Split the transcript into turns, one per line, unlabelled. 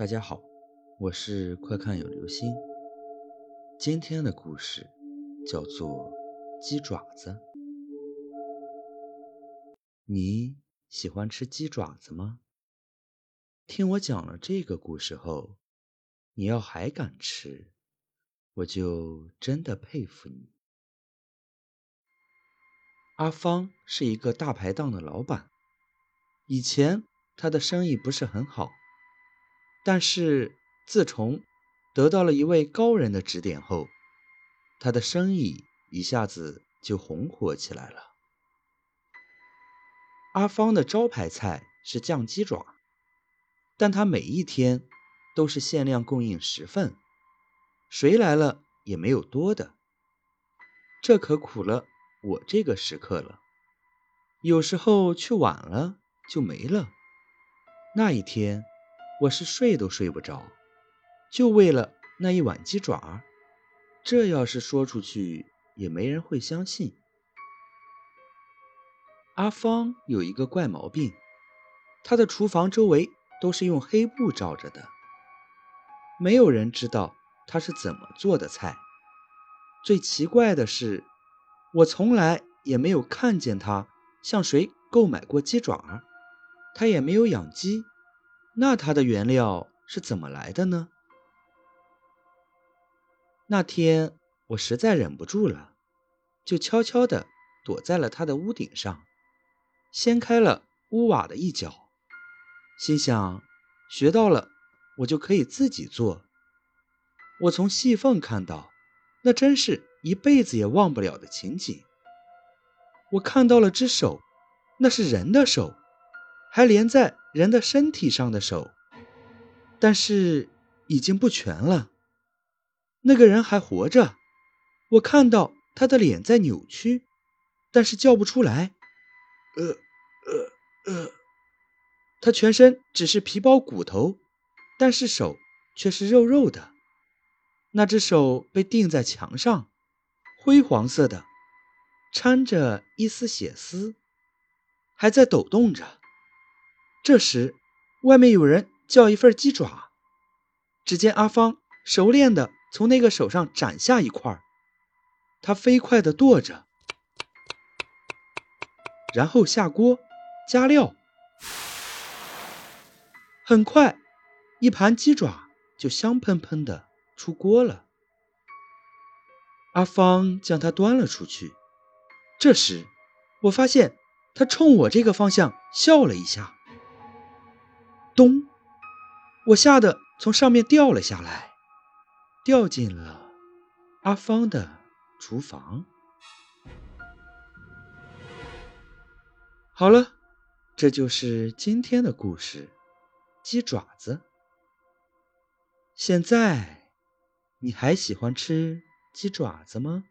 大家好，我是快看有流星。今天的故事叫做鸡爪子。你喜欢吃鸡爪子吗？听我讲了这个故事后，你要还敢吃，我就真的佩服你。阿芳是一个大排档的老板，以前他的生意不是很好。但是自从得到了一位高人的指点后，他的生意一下子就红火起来了。阿芳的招牌菜是酱鸡爪，但他每一天都是限量供应十份，谁来了也没有多的。这可苦了我这个食客了，有时候去晚了就没了。那一天。我是睡都睡不着，就为了那一碗鸡爪。这要是说出去，也没人会相信。阿芳有一个怪毛病，她的厨房周围都是用黑布罩着的，没有人知道她是怎么做的菜。最奇怪的是，我从来也没有看见她向谁购买过鸡爪，她也没有养鸡。那它的原料是怎么来的呢？那天我实在忍不住了，就悄悄地躲在了他的屋顶上，掀开了屋瓦的一角，心想学到了，我就可以自己做。我从细缝看到，那真是一辈子也忘不了的情景。我看到了只手，那是人的手，还连在。人的身体上的手，但是已经不全了。那个人还活着，我看到他的脸在扭曲，但是叫不出来。呃呃呃，他全身只是皮包骨头，但是手却是肉肉的。那只手被钉在墙上，灰黄色的，掺着一丝血丝，还在抖动着。这时，外面有人叫一份鸡爪。只见阿芳熟练地从那个手上斩下一块，他飞快地剁着，然后下锅加料。很快，一盘鸡爪就香喷喷的出锅了。阿芳将它端了出去。这时，我发现他冲我这个方向笑了一下。咚！我吓得从上面掉了下来，掉进了阿芳的厨房。好了，这就是今天的故事——鸡爪子。现在，你还喜欢吃鸡爪子吗？